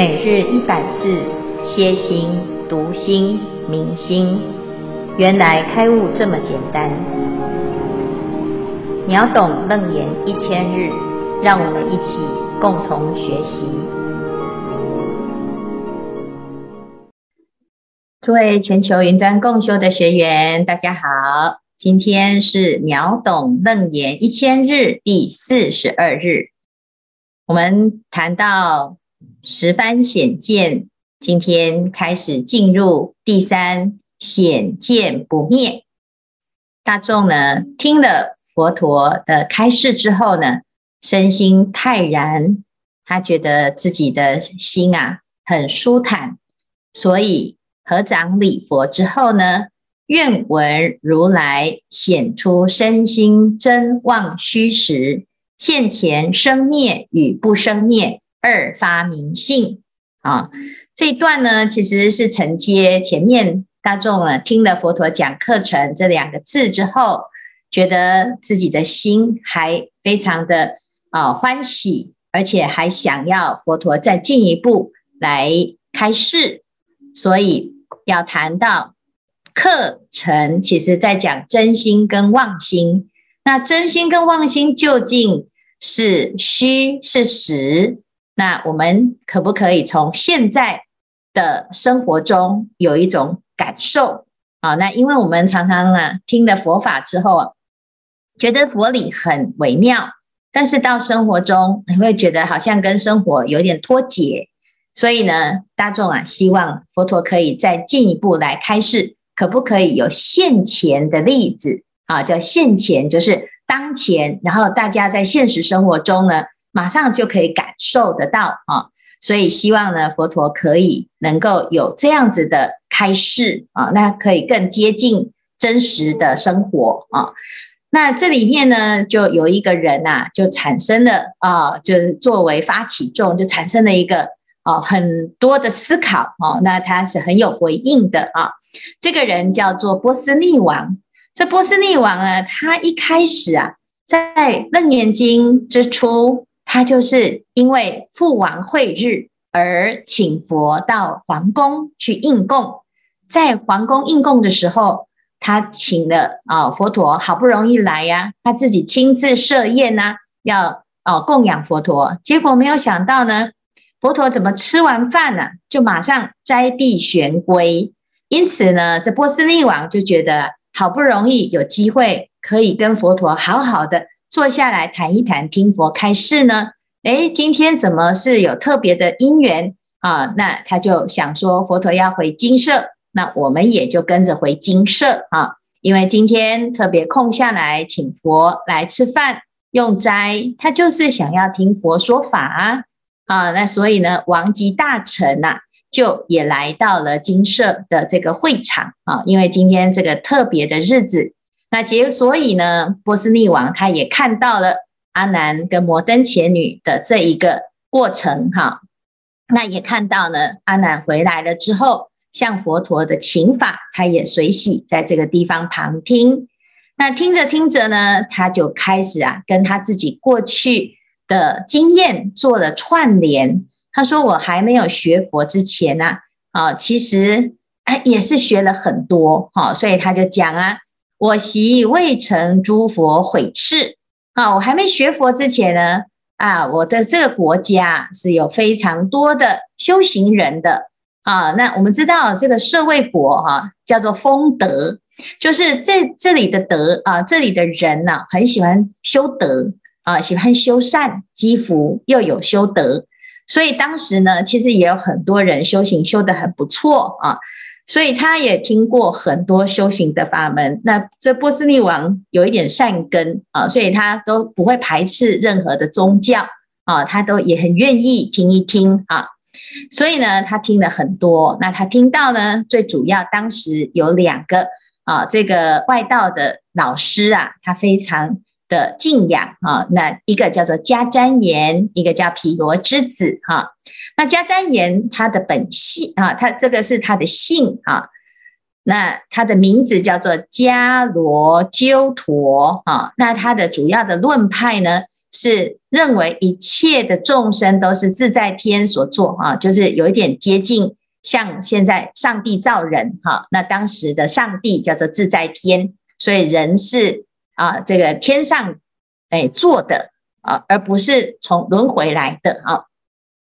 每日一百字，歇心、读心、明心，原来开悟这么简单。秒懂楞严一千日，让我们一起共同学习。诸位全球云端共修的学员，大家好，今天是秒懂楞严一千日第四十二日，我们谈到。十番显见，今天开始进入第三显见不灭。大众呢，听了佛陀的开示之后呢，身心泰然，他觉得自己的心啊很舒坦，所以合掌礼佛之后呢，愿闻如来显出身心真妄虚实，现前生灭与不生灭。二发明性啊，这一段呢，其实是承接前面大众啊听了佛陀讲课程这两个字之后，觉得自己的心还非常的啊欢喜，而且还想要佛陀再进一步来开示，所以要谈到课程，其实在讲真心跟妄心。那真心跟妄心究竟是虚是实？那我们可不可以从现在的生活中有一种感受啊？那因为我们常常啊听了佛法之后啊，觉得佛理很微妙，但是到生活中你会觉得好像跟生活有点脱节。所以呢，大众啊希望佛陀可以再进一步来开示，可不可以有现前的例子啊？叫现前就是当前，然后大家在现实生活中呢。马上就可以感受得到啊，所以希望呢，佛陀可以能够有这样子的开示啊，那可以更接近真实的生活啊。那这里面呢，就有一个人呐，就产生了啊，就作为发起众，就产生了一个啊很多的思考啊。那他是很有回应的啊。这个人叫做波斯匿王。这波斯匿王啊，他一开始啊，在《楞严经》之初。他就是因为父王会日而请佛到皇宫去应供，在皇宫应供的时候，他请了啊佛陀好不容易来呀，他自己亲自设宴呐，要啊供养佛陀。结果没有想到呢，佛陀怎么吃完饭呢，就马上斋闭玄归。因此呢，这波斯匿王就觉得好不容易有机会可以跟佛陀好好的。坐下来谈一谈，听佛开示呢？诶，今天怎么是有特别的因缘啊？那他就想说，佛陀要回金舍，那我们也就跟着回金舍啊。因为今天特别空下来，请佛来吃饭用斋，他就是想要听佛说法啊。啊，那所以呢，王及大臣呐、就也来到了金舍的这个会场啊。因为今天这个特别的日子。那结所以呢，波斯匿王他也看到了阿难跟摩登伽女的这一个过程哈，那也看到呢，阿难回来了之后，向佛陀的请法，他也随喜在这个地方旁听。那听着听着呢，他就开始啊，跟他自己过去的经验做了串联。他说：“我还没有学佛之前呢，啊，其实也是学了很多哈，所以他就讲啊。”我昔未成诸佛毁斥啊！我还没学佛之前呢，啊，我的这个国家是有非常多的修行人的啊。那我们知道这个社会国哈、啊，叫做丰德，就是这这里的德啊，这里的人呐、啊，很喜欢修德啊，喜欢修善积福，又有修德，所以当时呢，其实也有很多人修行修得很不错啊。所以他也听过很多修行的法门。那这波斯匿王有一点善根啊，所以他都不会排斥任何的宗教啊，他都也很愿意听一听啊。所以呢，他听了很多。那他听到呢，最主要当时有两个啊，这个外道的老师啊，他非常的敬仰啊。那一个叫做迦旃延，一个叫毗罗之子哈。那迦旃延他的本姓啊，他这个是他的姓啊。那他的名字叫做迦罗鸠陀啊。那他的主要的论派呢，是认为一切的众生都是自在天所做啊，就是有一点接近像现在上帝造人哈，那当时的上帝叫做自在天，所以人是啊这个天上哎做的啊，而不是从轮回来的啊。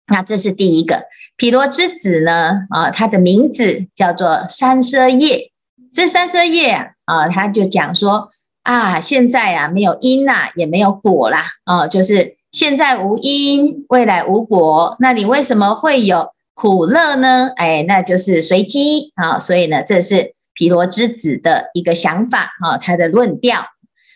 那这是第一个，毗罗之子呢啊，他的名字叫做三奢夜，这三奢夜啊，他就讲说。啊，现在啊没有因呐，也没有果啦，啊，就是现在无因，未来无果，那你为什么会有苦乐呢？哎，那就是随机啊，所以呢，这是毗罗之子的一个想法啊，他的论调。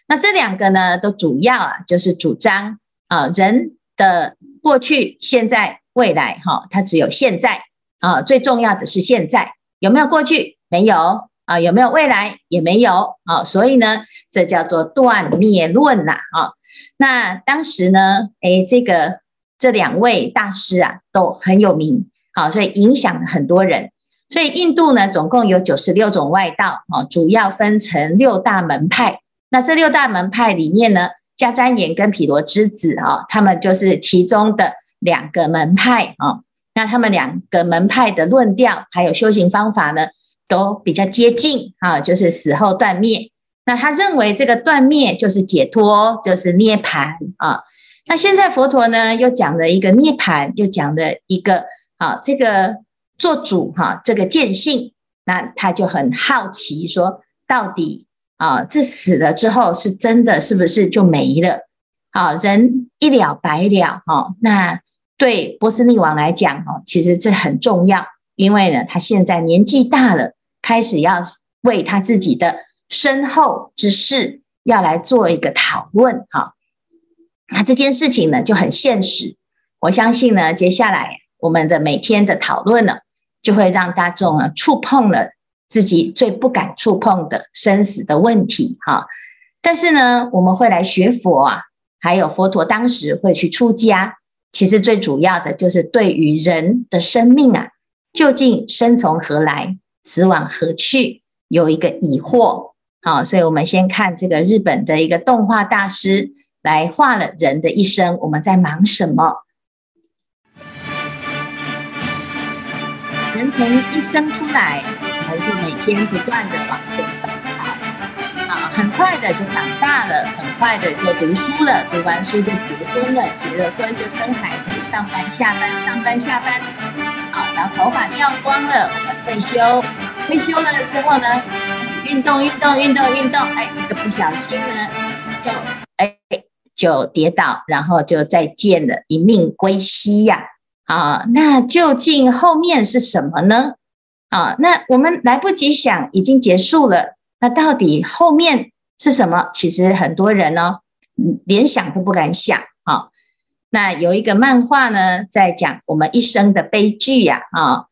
那这两个呢，都主要啊，就是主张啊，人的过去、现在、未来，哈，它只有现在啊，最重要的是现在，有没有过去？没有。啊，有没有未来？也没有啊，所以呢，这叫做断灭论呐啊。那当时呢，哎，这个这两位大师啊都很有名，好，所以影响很多人。所以印度呢，总共有九十六种外道啊，主要分成六大门派。那这六大门派里面呢，迦旃延跟毗罗之子啊，他们就是其中的两个门派啊。那他们两个门派的论调还有修行方法呢，都比较接近啊，就是死后断灭。那他认为这个断灭就是解脱，就是涅槃啊。那现在佛陀呢，又讲了一个涅槃，又讲了一个啊，这个做主哈，这个见性。那他就很好奇，说到底啊，这死了之后是真的是不是就没了？啊，人一了百了哈。那对波斯匿王来讲哈，其实这很重要，因为呢，他现在年纪大了。开始要为他自己的身后之事要来做一个讨论，哈，那这件事情呢就很现实。我相信呢，接下来我们的每天的讨论呢，就会让大众啊触碰了自己最不敢触碰的生死的问题，哈。但是呢，我们会来学佛啊，还有佛陀当时会去出家，其实最主要的就是对于人的生命啊，究竟生从何来？死往何去？有一个疑惑，好，所以我们先看这个日本的一个动画大师来画了人的一生，我们在忙什么？人从一生出来，就每天不断的往前奔跑，啊，很快的就长大了，很快的就读书了，读完书就结婚了，结了婚就生孩子，上班下班，上班下班。啊然后头发掉光了，退休。退休了的时候呢，运动运动运动运动，哎，一个不小心呢，就哎就跌倒，然后就再见了，一命归西呀！啊，那究竟后面是什么呢？啊，那我们来不及想，已经结束了。那到底后面是什么？其实很多人呢，连想都不敢想。啊。那有一个漫画呢，在讲我们一生的悲剧呀，啊，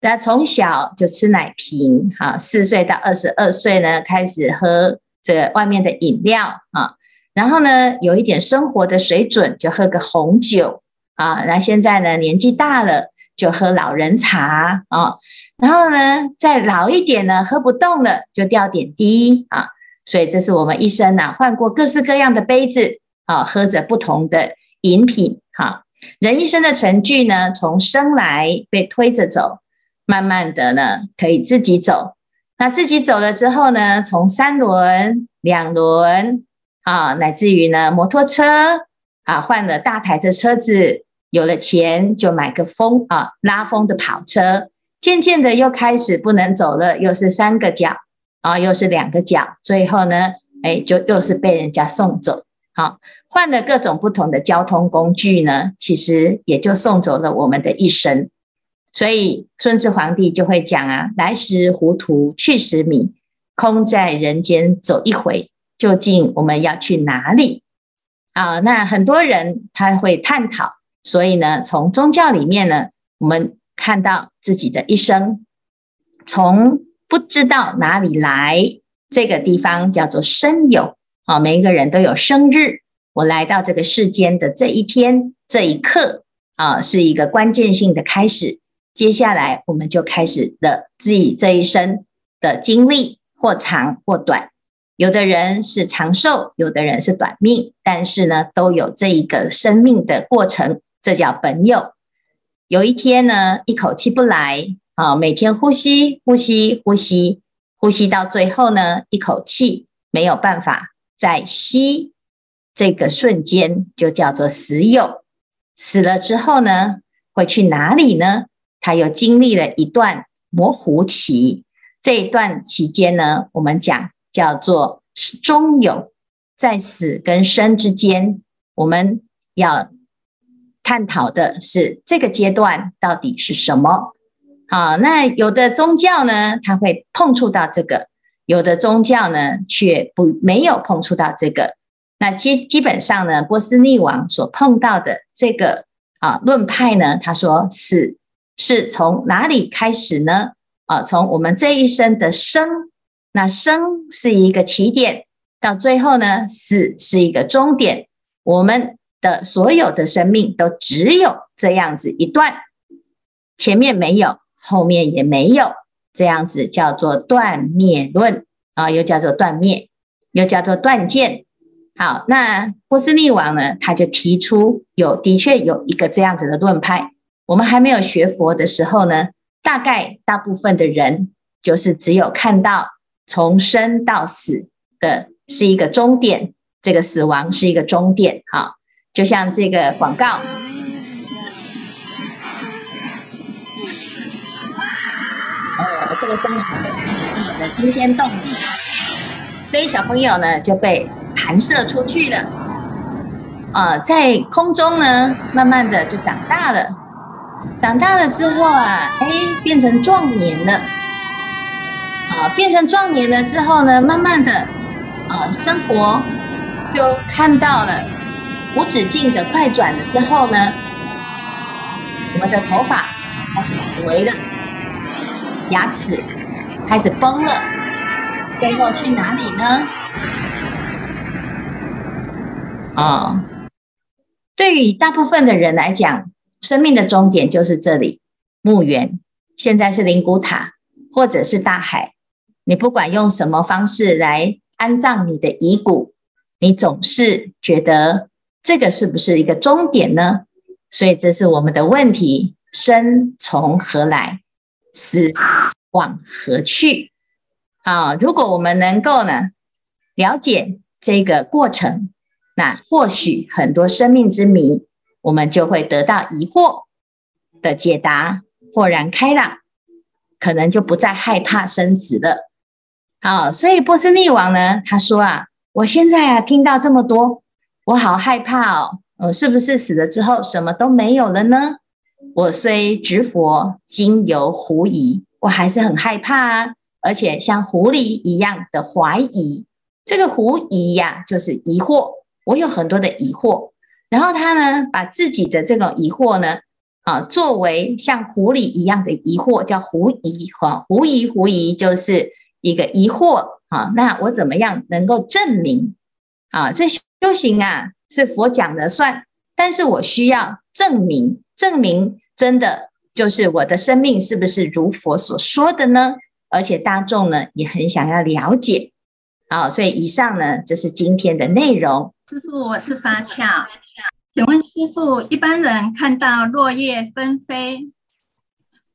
那从小就吃奶瓶，哈，四岁到二十二岁呢，开始喝这外面的饮料，啊，然后呢，有一点生活的水准，就喝个红酒，啊，那现在呢，年纪大了，就喝老人茶，啊，然后呢，再老一点呢，喝不动了，就吊点滴，啊，所以这是我们一生呐，换过各式各样的杯子，啊，喝着不同的。饮品，哈，人一生的程序呢，从生来被推着走，慢慢的呢，可以自己走。那自己走了之后呢，从三轮、两轮，啊，乃至于呢，摩托车，啊，换了大台的车子，有了钱就买个风啊，拉风的跑车。渐渐的又开始不能走了，又是三个脚，啊，又是两个脚，最后呢，哎，就又是被人家送走，好。换了各种不同的交通工具呢，其实也就送走了我们的一生。所以顺治皇帝就会讲啊：“来时糊涂，去时迷，空在人间走一回，究竟我们要去哪里？”啊，那很多人他会探讨。所以呢，从宗教里面呢，我们看到自己的一生，从不知道哪里来，这个地方叫做生有啊，每一个人都有生日。我来到这个世间的这一天、这一刻啊，是一个关键性的开始。接下来，我们就开始了自己这一生的经历，或长或短。有的人是长寿，有的人是短命，但是呢，都有这一个生命的过程，这叫本有。有一天呢，一口气不来啊，每天呼吸呼吸呼吸，呼吸到最后呢，一口气没有办法再吸，这个瞬间就叫做死有。死了之后呢，会去哪里呢？他又经历了一段模糊期，这一段期间呢，我们讲。叫做中有，在死跟生之间，我们要探讨的是这个阶段到底是什么？好，那有的宗教呢，它会碰触到这个；有的宗教呢，却不没有碰触到这个。那基基本上呢，波斯匿王所碰到的这个啊论派呢，他说死是从哪里开始呢？啊，从我们这一生的生。那生是一个起点，到最后呢，死是一个终点。我们的所有的生命都只有这样子一段，前面没有，后面也没有，这样子叫做断灭论啊，又叫做断灭，又叫做断见。好，那波斯匿王呢，他就提出有的确有一个这样子的论派。我们还没有学佛的时候呢，大概大部分的人就是只有看到。从生到死的是一个终点，这个死亡是一个终点，哈，就像这个广告，呃，这个声好的，的惊天动地，所以小朋友呢就被弹射出去了，啊、呃，在空中呢，慢慢的就长大了，长大了之后啊，哎，变成壮年了。啊，变成壮年了之后呢，慢慢的，啊，生活就看到了无止境的快转了之后呢，我们的头发开始枯萎了，牙齿开始崩了，最后去哪里呢？啊，对于大部分的人来讲，生命的终点就是这里，墓园，现在是灵骨塔，或者是大海。你不管用什么方式来安葬你的遗骨，你总是觉得这个是不是一个终点呢？所以这是我们的问题：生从何来，死往何去？啊，如果我们能够呢了解这个过程，那或许很多生命之谜，我们就会得到疑惑的解答，豁然开朗，可能就不再害怕生死了。好，所以波斯匿王呢，他说啊，我现在啊听到这么多，我好害怕哦，我是不是死了之后什么都没有了呢？我虽执佛，今犹狐疑，我还是很害怕啊，而且像狐狸一样的怀疑。这个狐疑呀，就是疑惑，我有很多的疑惑。然后他呢，把自己的这种疑惑呢，啊，作为像狐狸一样的疑惑，叫狐疑，哈，狐疑狐疑就是。一个疑惑啊，那我怎么样能够证明啊？这修行啊是佛讲的算，但是我需要证明，证明真的就是我的生命是不是如佛所说的呢？而且大众呢也很想要了解，好，所以以上呢这是今天的内容。师父，我是法巧，请问师父，一般人看到落叶纷飞，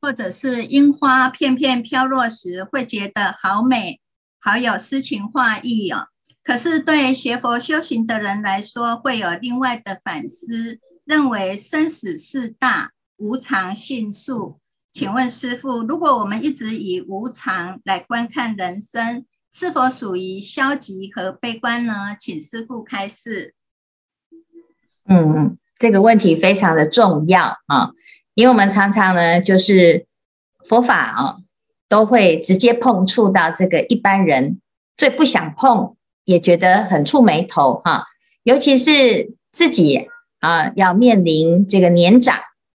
或者是樱花片片飘落时，会觉得好美，好有诗情画意哦。可是对学佛修行的人来说，会有另外的反思，认为生死事大，无常迅速。请问师父，如果我们一直以无常来观看人生，是否属于消极和悲观呢？请师父开示。嗯，这个问题非常的重要啊。因为我们常常呢，就是佛法啊，都会直接碰触到这个一般人最不想碰，也觉得很触眉头哈。尤其是自己啊，要面临这个年长，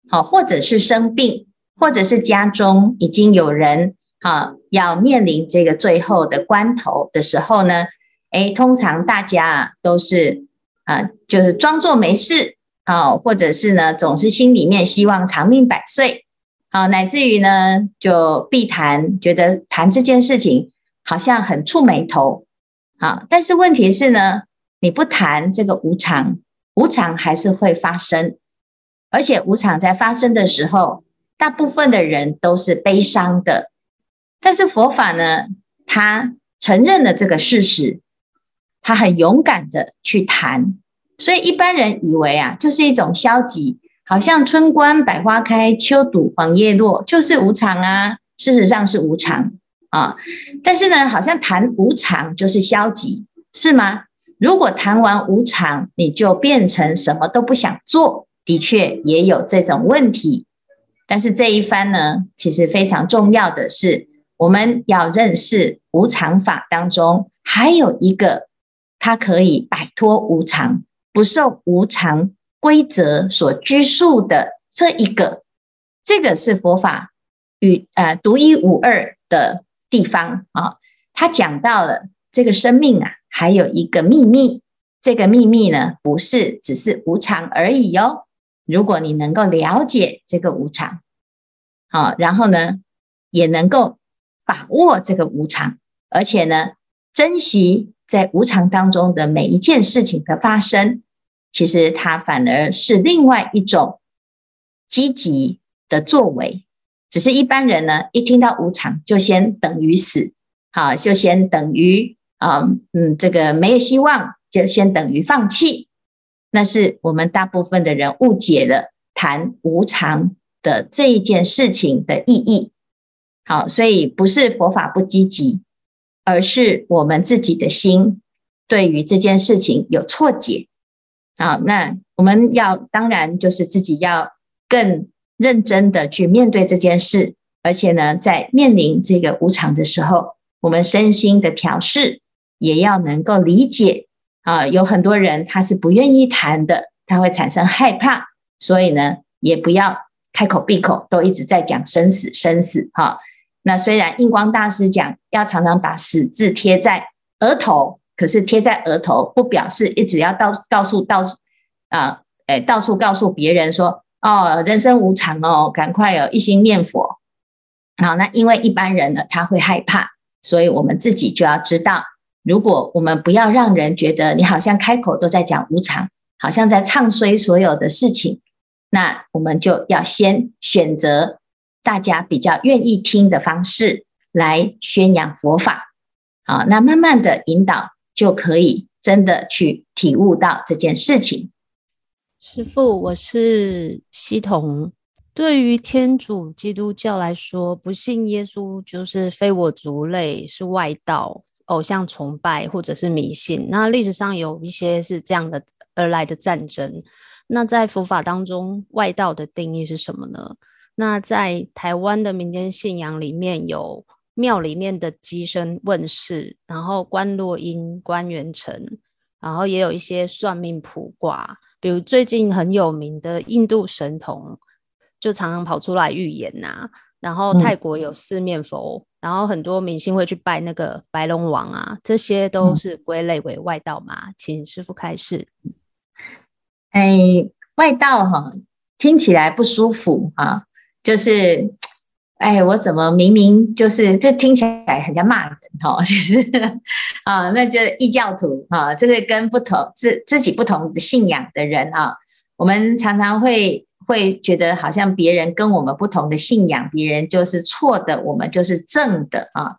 好，或者是生病，或者是家中已经有人啊，要面临这个最后的关头的时候呢，诶，通常大家啊都是啊，就是装作没事。好，或者是呢，总是心里面希望长命百岁，好，乃至于呢，就避谈，觉得谈这件事情好像很触眉头，好，但是问题是呢，你不谈这个无常，无常还是会发生，而且无常在发生的时候，大部分的人都是悲伤的。但是佛法呢，他承认了这个事实，他很勇敢的去谈，所以一般人以为啊，就是一种消极，好像春观百花开，秋睹黄叶落，就是无常啊。事实上是无常啊，但是呢，好像谈无常就是消极，是吗？如果谈完无常，你就变成什么都不想做，的确也有这种问题。但是这一番呢，其实非常重要的是，我们要认识无常法当中还有一个，它可以摆脱无常，不受无常规则所拘束的这一个，这个是佛法。与呃独一无二的地方啊，他讲到了这个生命啊，还有一个秘密。这个秘密呢，不是只是无常而已哟。如果你能够了解这个无常，好，然后呢，也能够把握这个无常，而且呢，珍惜在无常当中的每一件事情的发生，其实它反而是另外一种积极的作为。只是一般人呢，一听到无常就先等于死，好，就先等于啊，嗯，这个没有希望，就先等于放弃。那是我们大部分的人误解了谈无常的这一件事情的意义。好，所以不是佛法不积极，而是我们自己的心对于这件事情有错解。好，那我们要当然就是自己要更。认真的去面对这件事，而且呢，在面临这个无常的时候，我们身心的调适也要能够理解啊。有很多人他是不愿意谈的，他会产生害怕，所以呢，也不要开口闭口都一直在讲生死生死哈。那虽然印光大师讲要常常把死字贴在额头，可是贴在额头不表示一直要到告诉到啊，诶，到处告诉别人说。哦，人生无常哦，赶快有一心念佛。好，那因为一般人呢，他会害怕，所以我们自己就要知道，如果我们不要让人觉得你好像开口都在讲无常，好像在唱衰所有的事情，那我们就要先选择大家比较愿意听的方式来宣扬佛法。好，那慢慢的引导，就可以真的去体悟到这件事情。师父，我是希彤。对于天主基督教来说，不信耶稣就是非我族类，是外道、偶像崇拜或者是迷信。那历史上有一些是这样的而来的战争。那在佛法当中，外道的定义是什么呢？那在台湾的民间信仰里面有庙里面的乩身问事，然后观落音、关元成。然后也有一些算命卜卦，比如最近很有名的印度神童，就常常跑出来预言呐、啊。然后泰国有四面佛，嗯、然后很多明星会去拜那个白龙王啊，这些都是归类为外道嘛。嗯、请师傅开示。哎，外道哈，听起来不舒服啊，就是。哎，我怎么明明就是这听起来很像骂人哈，其实啊，那就是异教徒哈，这是跟不同自自己不同的信仰的人啊，我们常常会会觉得好像别人跟我们不同的信仰，别人就是错的，我们就是正的啊。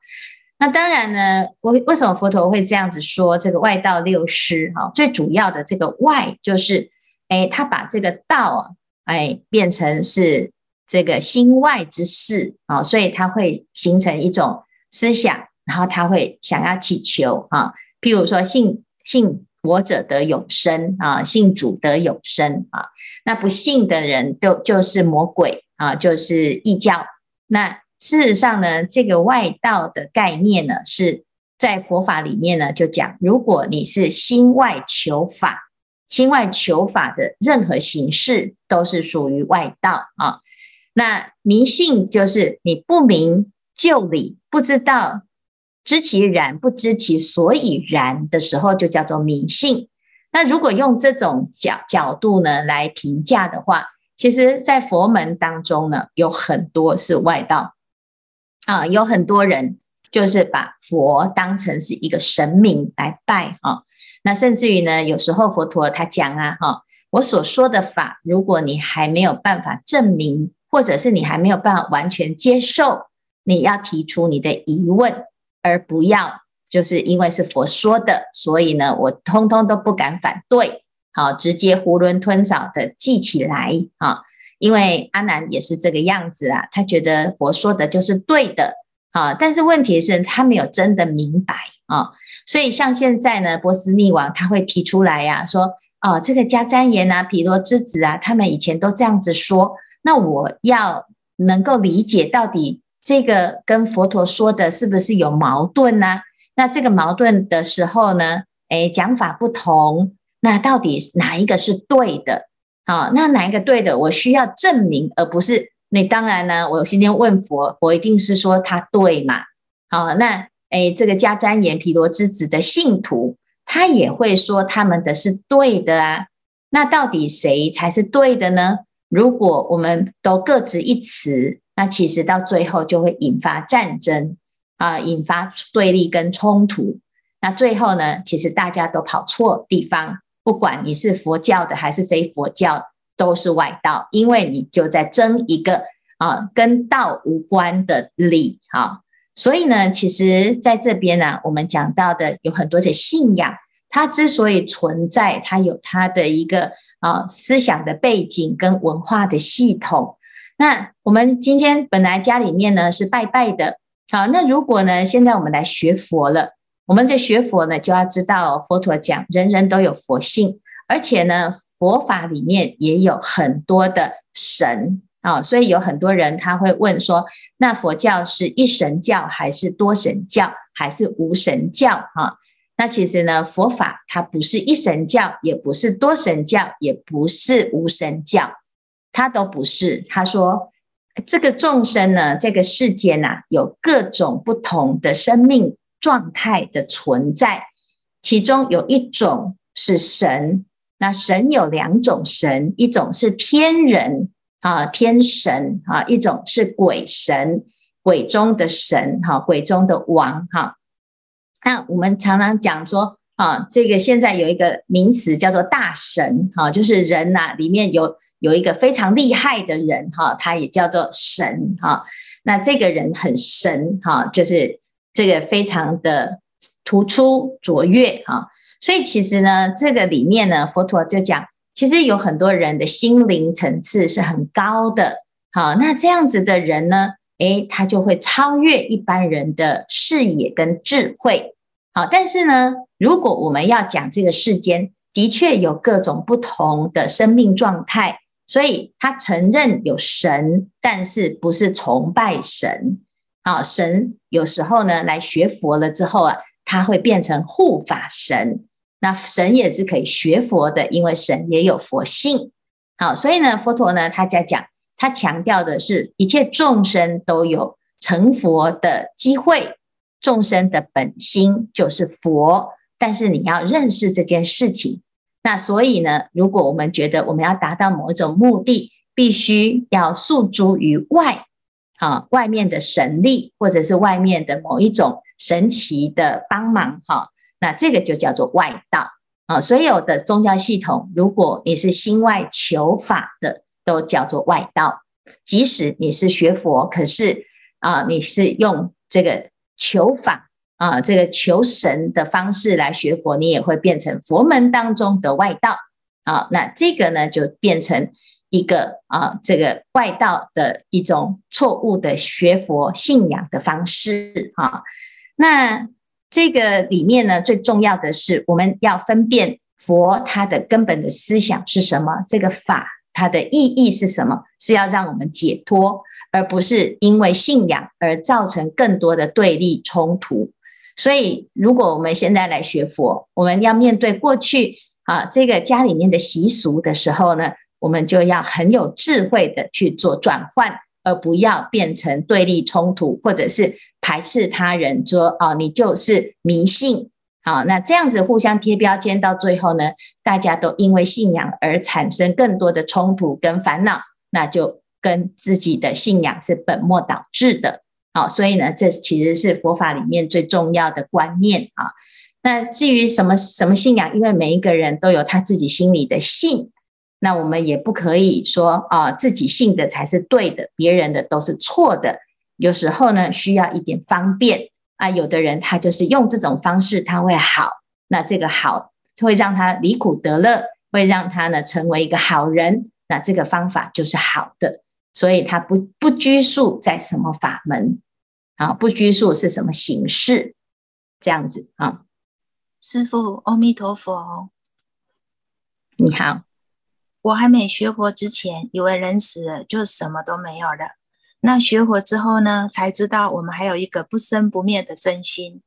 那当然呢，为为什么佛陀会这样子说？这个外道六师哈，最主要的这个外就是，哎，他把这个道啊，哎，变成是。这个心外之事啊，所以他会形成一种思想，然后他会想要祈求啊，譬如说信信佛者得永生啊，信主得永生啊，那不信的人都就是魔鬼啊，就是异教。那事实上呢，这个外道的概念呢，是在佛法里面呢就讲，如果你是心外求法，心外求法的任何形式都是属于外道啊。那迷信就是你不明就里，不知道知其然，不知其所以然的时候，就叫做迷信。那如果用这种角角度呢来评价的话，其实，在佛门当中呢，有很多是外道啊，有很多人就是把佛当成是一个神明来拜哈。那甚至于呢，有时候佛陀他讲啊哈，我所说的法，如果你还没有办法证明，或者是你还没有办法完全接受，你要提出你的疑问，而不要就是因为是佛说的，所以呢，我通通都不敢反对，好，直接囫囵吞枣的记起来啊。因为阿难也是这个样子啊，他觉得佛说的就是对的啊，但是问题是，他没有真的明白啊，所以像现在呢，波斯匿王他会提出来呀、啊，说哦，这个迦旃延啊、毗罗之子啊，他们以前都这样子说，那我要能够理解到底这个跟佛陀说的是不是有矛盾呢、啊？那这个矛盾的时候呢，诶，讲法不同，那到底哪一个是对的？好，那哪一个对的？我需要证明，而不是你。当然呢，我今天问佛，佛一定是说他对嘛。好，那诶，这个迦旃延毗罗之子的信徒，他也会说他们的是对的啊。那到底谁才是对的呢？如果我们都各执一词，那其实到最后就会引发战争啊，引发对立跟冲突。那最后呢，其实大家都跑错地方。不管你是佛教的还是非佛教，都是外道，因为你就在争一个啊跟道无关的理哈。所以呢，其实在这边呢，我们讲到的有很多的信仰，它之所以存在，它有它的一个啊思想的背景跟文化的系统。那我们今天本来家里面呢是拜拜的，好，那如果呢现在我们来学佛了。我们在学佛呢，就要知道佛陀讲，人人都有佛性，而且呢，佛法里面也有很多的神啊，所以有很多人他会问说，那佛教是一神教还是多神教还是无神教啊？那其实呢，佛法它不是一神教，也不是多神教，也不是无神教，他都不是。他说，这个众生呢，这个世界呐，有各种不同的生命。状态的存在，其中有一种是神。那神有两种神，一种是天人啊，天神啊，一种是鬼神，鬼中的神哈，鬼中的王哈。那我们常常讲说啊，这个现在有一个名词叫做大神哈，就是人呐，里面有有一个非常厉害的人哈，他也叫做神哈。那这个人很神哈，就是。这个非常的突出卓越哈，所以其实呢，这个里面呢，佛陀就讲，其实有很多人的心灵层次是很高的，好，那这样子的人呢，诶，他就会超越一般人的视野跟智慧，好，但是呢，如果我们要讲这个世间的确有各种不同的生命状态，所以他承认有神，但是不是崇拜神。啊，神有时候呢，来学佛了之后啊，他会变成护法神。那神也是可以学佛的，因为神也有佛性。好，所以呢，佛陀呢，他在讲，他强调的是一切众生都有成佛的机会，众生的本心就是佛。但是你要认识这件事情。那所以呢，如果我们觉得我们要达到某一种目的，必须要诉诸于外。啊，外面的神力，或者是外面的某一种神奇的帮忙，哈，那这个就叫做外道啊。所有的宗教系统，如果你是心外求法的，都叫做外道。即使你是学佛，可是啊，你是用这个求法啊，这个求神的方式来学佛，你也会变成佛门当中的外道啊。那这个呢，就变成。一个啊，这个外道的一种错误的学佛信仰的方式啊，那这个里面呢，最重要的是我们要分辨佛它的根本的思想是什么，这个法它的意义是什么，是要让我们解脱，而不是因为信仰而造成更多的对立冲突。所以，如果我们现在来学佛，我们要面对过去啊这个家里面的习俗的时候呢，我们就要很有智慧的去做转换，而不要变成对立冲突，或者是排斥他人，说哦，你就是迷信，好，那这样子互相贴标签，到最后呢，大家都因为信仰而产生更多的冲突跟烦恼，那就跟自己的信仰是本末倒置的。好，所以呢，这其实是佛法里面最重要的观念啊。那至于什么什么信仰，因为每一个人都有他自己心里的信，那我们也不可以说啊，自己信的才是对的，别人的都是错的。有时候呢，需要一点方便。啊，有的人他就是用这种方式，他会好，那这个好会让他离苦得乐，会让他呢成为一个好人，那这个方法就是好的，所以他不不拘束在什么法门啊，不拘束是什么形式，这样子啊。师父，阿弥陀佛。你好，我还没学佛之前，以为人死了就什么都没有了。那学佛之后呢，才知道我们还有一个不生不灭的真心。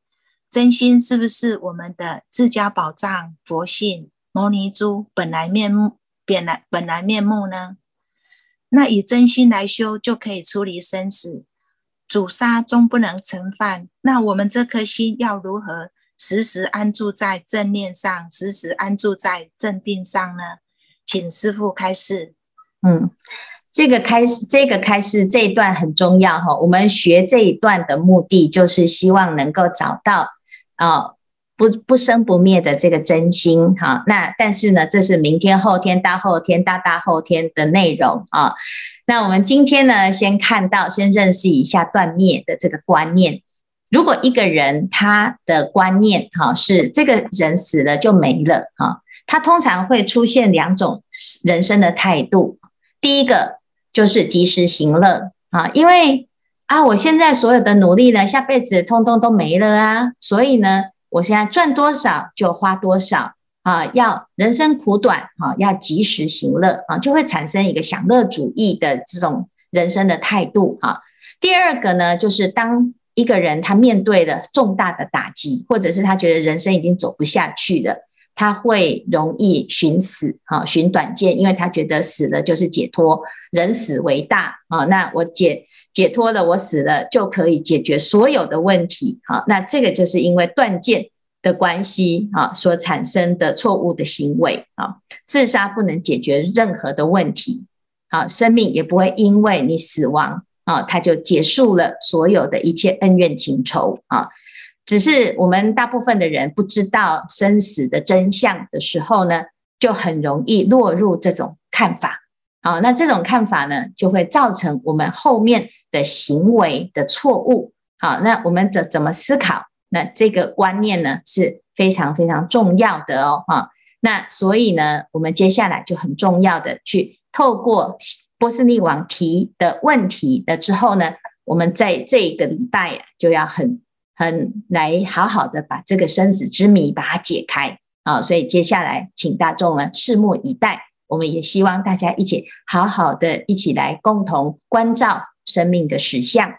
真心是不是我们的自家宝藏、佛性、摩尼珠本来面目、本来本来面目呢？那以真心来修，就可以出离生死。主杀终不能成犯。那我们这颗心要如何？时时安住在正念上，时时安住在正定上呢？请师父开示。嗯，这个开示，这个开示这一段很重要哈。我们学这一段的目的，就是希望能够找到啊不不生不灭的这个真心哈。那但是呢，这是明天、后天、大后天、大大后天的内容啊。那我们今天呢，先看到，先认识一下断灭的这个观念。如果一个人他的观念哈是这个人死了就没了哈，他通常会出现两种人生的态度。第一个就是及时行乐啊，因为啊我现在所有的努力呢，下辈子通通都没了啊，所以呢，我现在赚多少就花多少啊，要人生苦短啊，要及时行乐啊，就会产生一个享乐主义的这种人生的态度啊。第二个呢，就是当一个人他面对了重大的打击，或者是他觉得人生已经走不下去了，他会容易寻死啊，寻短见，因为他觉得死了就是解脱，人死为大啊，那我解解脱了，我死了就可以解决所有的问题啊，那这个就是因为断见的关系啊所产生的错误的行为啊，自杀不能解决任何的问题，好，生命也不会因为你死亡。啊，他就结束了所有的一切恩怨情仇啊！只是我们大部分的人不知道生死的真相的时候呢，就很容易落入这种看法。好，那这种看法呢，就会造成我们后面的行为的错误。好，那我们怎怎么思考？那这个观念呢，是非常非常重要的哦。哈，那所以呢，我们接下来就很重要的去透过。波斯匿王提的问题了之后呢，我们在这个礼拜呀，就要很很来好好的把这个生死之谜把它解开啊！所以接下来请大众们拭目以待，我们也希望大家一起好好的一起来共同关照生命的实相。